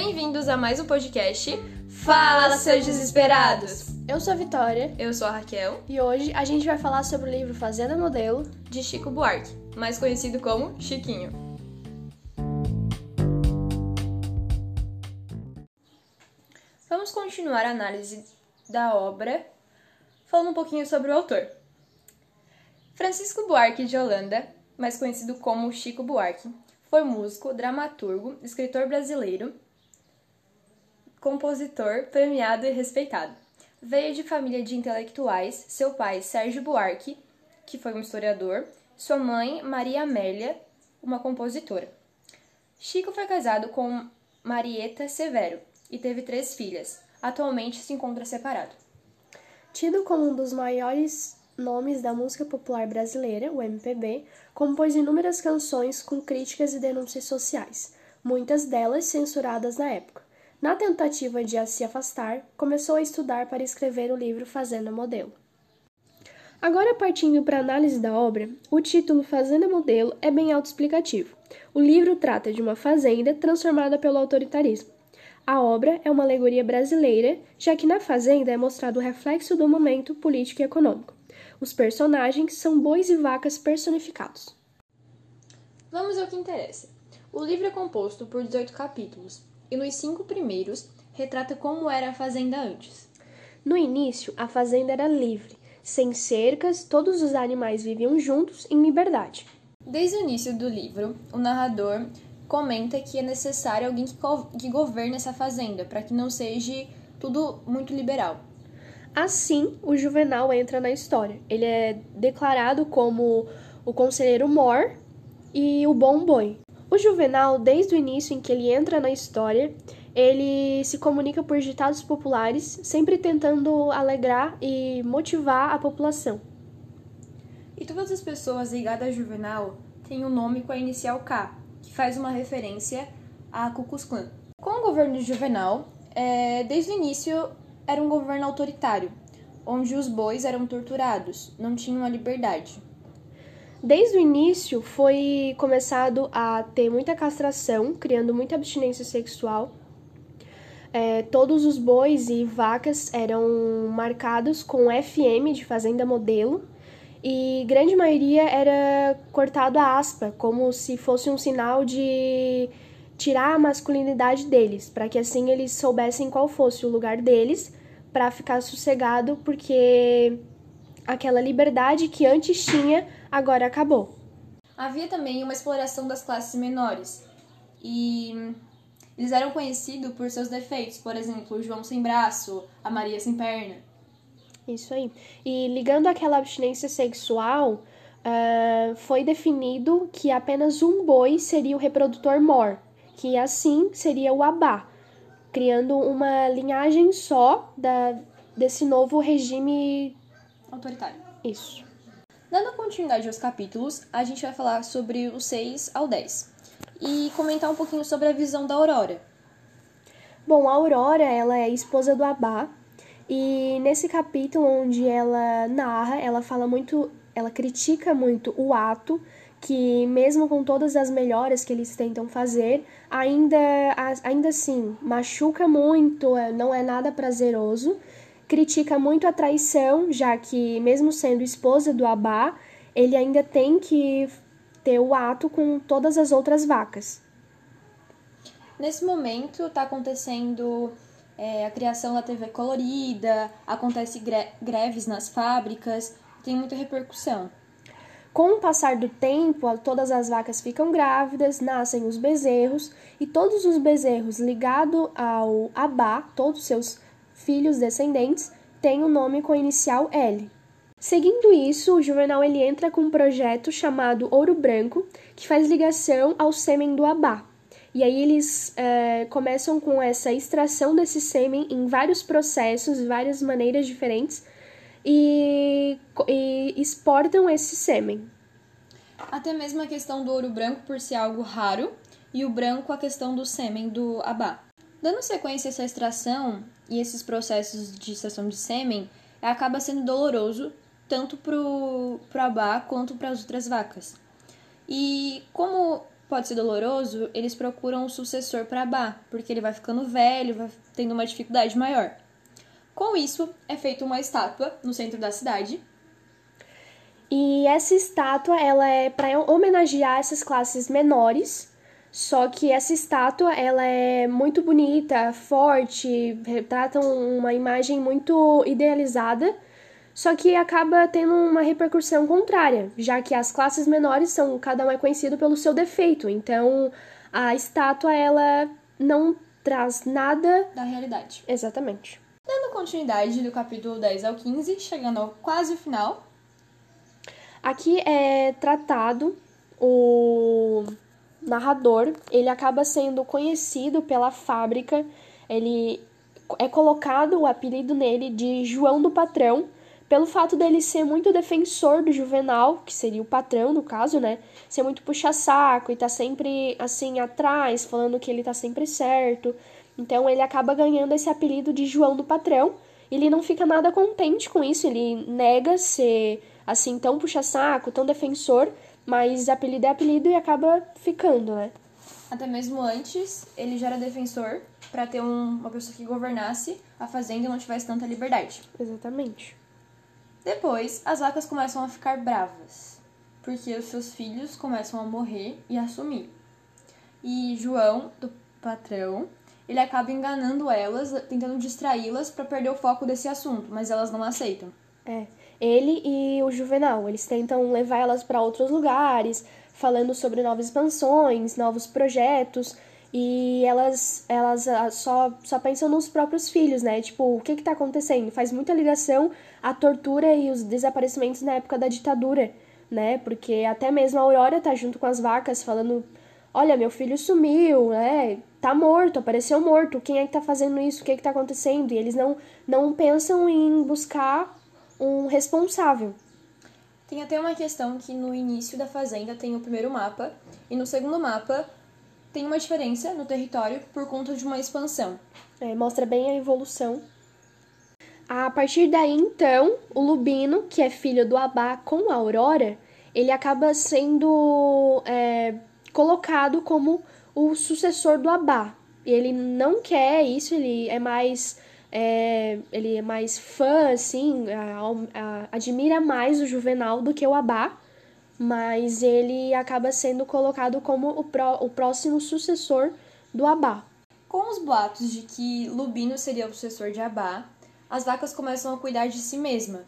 Bem-vindos a mais um podcast Fala, seus desesperados! Eu sou a Vitória Eu sou a Raquel, e hoje a gente vai falar sobre o livro Fazenda Modelo. de Chico Buarque, mais conhecido como Chiquinho. Vamos continuar a análise da obra, falando um pouquinho sobre o autor. Francisco Buarque de Holanda, mais conhecido como Chico Buarque, foi músico, dramaturgo, escritor brasileiro, compositor, premiado e respeitado. Veio de família de intelectuais, seu pai Sérgio Buarque, que foi um historiador, sua mãe Maria Amélia, uma compositora. Chico foi casado com Marieta Severo e teve três filhas. Atualmente se encontra separado. Tido como um dos maiores nomes da música popular brasileira, o MPB, compôs inúmeras canções com críticas e denúncias sociais, muitas delas censuradas na época. Na tentativa de se afastar, começou a estudar para escrever o livro Fazenda Modelo. Agora, partindo para a análise da obra, o título Fazenda Modelo é bem autoexplicativo. O livro trata de uma fazenda transformada pelo autoritarismo. A obra é uma alegoria brasileira, já que na fazenda é mostrado o reflexo do momento político e econômico. Os personagens são bois e vacas personificados. Vamos ao que interessa. O livro é composto por 18 capítulos e nos cinco primeiros retrata como era a fazenda antes. No início, a fazenda era livre, sem cercas, todos os animais viviam juntos em liberdade. Desde o início do livro, o narrador comenta que é necessário alguém que, que governe essa fazenda, para que não seja tudo muito liberal. Assim, o Juvenal entra na história. Ele é declarado como o conselheiro Mor e o bom boi. O Juvenal, desde o início em que ele entra na história, ele se comunica por ditados populares, sempre tentando alegrar e motivar a população. E todas as pessoas ligadas a Juvenal têm um nome com a inicial K, que faz uma referência a Ku Klux Klan. Com o governo de Juvenal, é, desde o início era um governo autoritário, onde os bois eram torturados, não tinham a liberdade. Desde o início foi começado a ter muita castração, criando muita abstinência sexual. É, todos os bois e vacas eram marcados com FM de fazenda modelo e grande maioria era cortado a aspa, como se fosse um sinal de tirar a masculinidade deles, para que assim eles soubessem qual fosse o lugar deles, para ficar sossegado, porque aquela liberdade que antes tinha agora acabou. Havia também uma exploração das classes menores. E eles eram conhecidos por seus defeitos, por exemplo, o João sem braço, a Maria sem perna. Isso aí. E ligando àquela abstinência sexual, ah, foi definido que apenas um boi seria o reprodutor mor, que assim seria o abá, criando uma linhagem só da, desse novo regime. Autoritário. Isso. Dando continuidade aos capítulos, a gente vai falar sobre o 6 ao 10 e comentar um pouquinho sobre a visão da Aurora. Bom, a Aurora, ela é esposa do Abá, e nesse capítulo onde ela narra, ela fala muito, ela critica muito o ato que mesmo com todas as melhoras que eles tentam fazer, ainda ainda assim machuca muito, é, não é nada prazeroso. Critica muito a traição, já que mesmo sendo esposa do Abá, ele ainda tem que ter o ato com todas as outras vacas. Nesse momento está acontecendo é, a criação da TV colorida, acontece gre- greves nas fábricas, tem muita repercussão. Com o passar do tempo, todas as vacas ficam grávidas, nascem os bezerros, e todos os bezerros ligados ao Abá, todos seus filhos descendentes, têm o nome com a inicial L. Seguindo isso, o Juvenal ele entra com um projeto chamado Ouro Branco, que faz ligação ao sêmen do Abá. E aí eles eh, começam com essa extração desse sêmen em vários processos, várias maneiras diferentes, e, e exportam esse sêmen. Até mesmo a questão do ouro branco por ser algo raro e o branco a questão do sêmen do abá. Dando sequência a essa extração e esses processos de extração de sêmen, acaba sendo doloroso tanto para o abá quanto para as outras vacas. E como pode ser doloroso, eles procuram um sucessor para Abá, porque ele vai ficando velho, vai tendo uma dificuldade maior. Com isso, é feita uma estátua no centro da cidade. E essa estátua, ela é para homenagear essas classes menores, só que essa estátua, ela é muito bonita, forte, retrata uma imagem muito idealizada, só que acaba tendo uma repercussão contrária, já que as classes menores são cada um é conhecido pelo seu defeito. Então, a estátua ela não traz nada da realidade. Exatamente. Dando continuidade do capítulo 10 ao 15, chegando ao quase o final. Aqui é tratado o narrador, ele acaba sendo conhecido pela fábrica, ele é colocado o apelido nele de João do Patrão, pelo fato dele ser muito defensor do Juvenal, que seria o patrão no caso, né? Ser muito puxa-saco e tá sempre assim atrás, falando que ele tá sempre certo. Então ele acaba ganhando esse apelido de João do Patrão. Ele não fica nada contente com isso, ele nega ser assim tão puxa-saco, tão defensor, mas apelido é apelido e acaba ficando, né? Até mesmo antes, ele já era defensor para ter um, uma pessoa que governasse a fazenda e não tivesse tanta liberdade. Exatamente. Depois, as vacas começam a ficar bravas, porque os seus filhos começam a morrer e a sumir. E João, do patrão, ele acaba enganando elas, tentando distraí-las para perder o foco desse assunto, mas elas não aceitam. É ele e o Juvenal. Eles tentam levar elas para outros lugares, falando sobre novas expansões, novos projetos, e elas elas ah, só, só pensam nos próprios filhos, né? Tipo, o que que tá acontecendo? Faz muita ligação à tortura e os desaparecimentos na época da ditadura, né? Porque até mesmo a Aurora tá junto com as vacas falando: "Olha, meu filho sumiu, né? Tá morto, apareceu morto. Quem é que tá fazendo isso? O que é que tá acontecendo?" E eles não não pensam em buscar um responsável. Tem até uma questão que no início da fazenda tem o primeiro mapa e no segundo mapa tem uma diferença no território por conta de uma expansão. É, mostra bem a evolução. A partir daí, então, o Lubino, que é filho do Abá com a Aurora, ele acaba sendo é, colocado como o sucessor do Abá. Ele não quer isso, ele é mais é, ele é mais fã, assim, a, a, admira mais o Juvenal do que o Abá, mas ele acaba sendo colocado como o, o próximo sucessor do Abá. Com os boatos de que Lubino seria o sucessor de Abá, as vacas começam a cuidar de si mesma,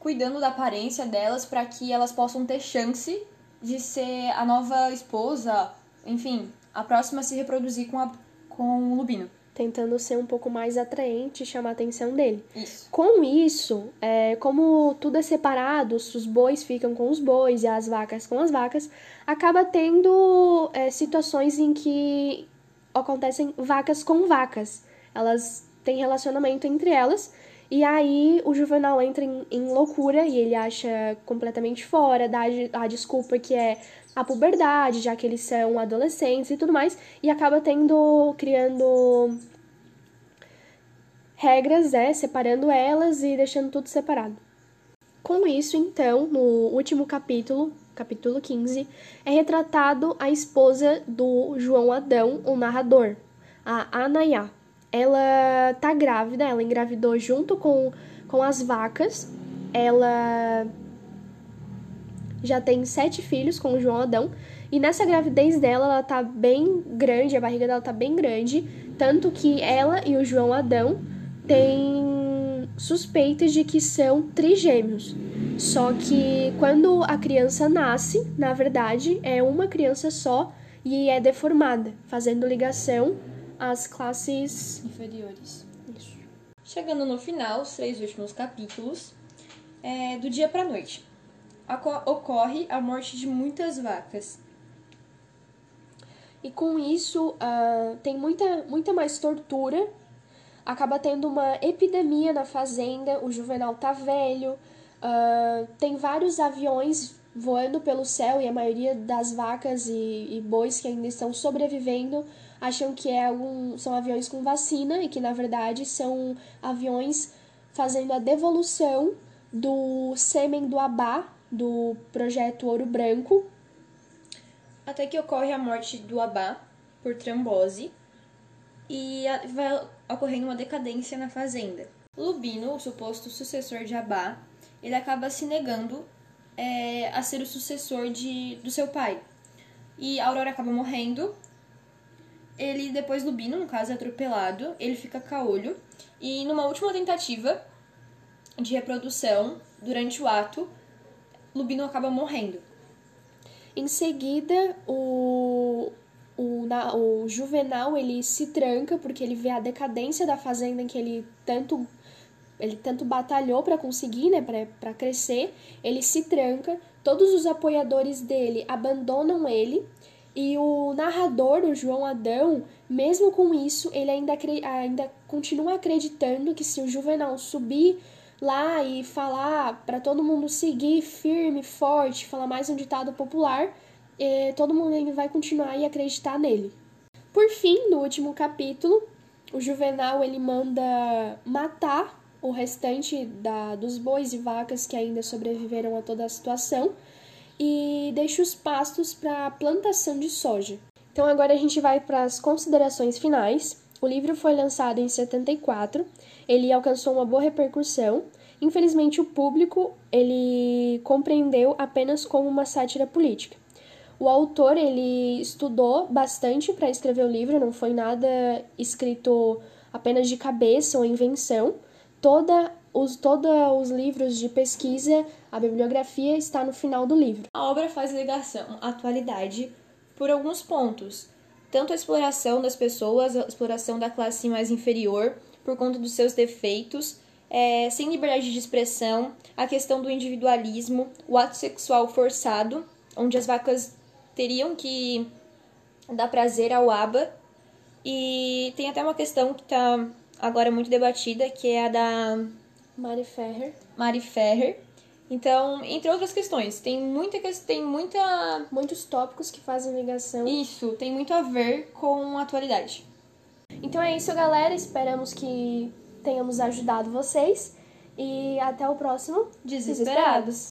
cuidando da aparência delas para que elas possam ter chance de ser a nova esposa, enfim, a próxima a se reproduzir com, a, com o Lubino tentando ser um pouco mais atraente e chamar a atenção dele. Isso. Com isso, é, como tudo é separado, os bois ficam com os bois e as vacas com as vacas, acaba tendo é, situações em que acontecem vacas com vacas. Elas têm relacionamento entre elas. E aí o Juvenal entra em, em loucura e ele acha completamente fora, dá a desculpa que é a puberdade, já que eles são adolescentes e tudo mais, e acaba tendo, criando regras, né, separando elas e deixando tudo separado. Com isso, então, no último capítulo, capítulo 15, é retratado a esposa do João Adão, o narrador, a Anayá. Ela tá grávida, ela engravidou junto com, com as vacas, ela já tem sete filhos com o João Adão. E nessa gravidez dela, ela tá bem grande, a barriga dela tá bem grande. Tanto que ela e o João Adão têm suspeitas de que são trigêmeos. Só que quando a criança nasce, na verdade, é uma criança só e é deformada, fazendo ligação às classes inferiores. Isso. Chegando no final, os três últimos capítulos, é do dia para noite ocorre a morte de muitas vacas. E com isso uh, tem muita, muita mais tortura. Acaba tendo uma epidemia na fazenda. O Juvenal tá velho. Uh, tem vários aviões voando pelo céu e a maioria das vacas e, e bois que ainda estão sobrevivendo acham que é algum, são aviões com vacina e que na verdade são aviões fazendo a devolução do sêmen do abá do projeto Ouro Branco. até que ocorre a morte do Abá por trombose e vai ocorrendo uma decadência na fazenda. Lubino, o suposto sucessor de Abá, ele acaba se negando é, a ser o sucessor de, do seu pai. E Aurora acaba morrendo. Ele, depois Lubino, no caso, é atropelado. Ele fica caolho. E numa última tentativa de reprodução, durante o ato, Lubino acaba morrendo. Em seguida, o, o, na, o Juvenal ele se tranca porque ele vê a decadência da fazenda em que ele tanto ele tanto batalhou para conseguir, né, para crescer, ele se tranca, todos os apoiadores dele abandonam ele e o narrador, o João Adão, mesmo com isso, ele ainda, ainda continua acreditando que se o Juvenal subir lá e falar para todo mundo seguir firme, forte, falar mais um ditado popular, eh, todo mundo ainda vai continuar e acreditar nele. Por fim, no último capítulo, o Juvenal ele manda matar o restante da, dos bois e vacas que ainda sobreviveram a toda a situação e deixa os pastos para plantação de soja. Então agora a gente vai para as considerações finais. O livro foi lançado em 74, ele alcançou uma boa repercussão. Infelizmente o público ele compreendeu apenas como uma sátira política. O autor ele estudou bastante para escrever o livro, não foi nada escrito apenas de cabeça ou invenção toda os, todos os livros de pesquisa, a bibliografia está no final do livro. A obra faz ligação à atualidade por alguns pontos, tanto a exploração das pessoas, a exploração da classe mais inferior por conta dos seus defeitos, é, sem liberdade de expressão, a questão do individualismo, o ato sexual forçado, onde as vacas teriam que dar prazer ao aba, e tem até uma questão que está agora muito debatida, que é a da Mari Ferrer. Mari Ferrer. Então, entre outras questões, tem muita tem muita muitos tópicos que fazem ligação. Isso, tem muito a ver com a atualidade. Então é isso, galera. Esperamos que tenhamos ajudado vocês e até o próximo Desesperados. Desesperados.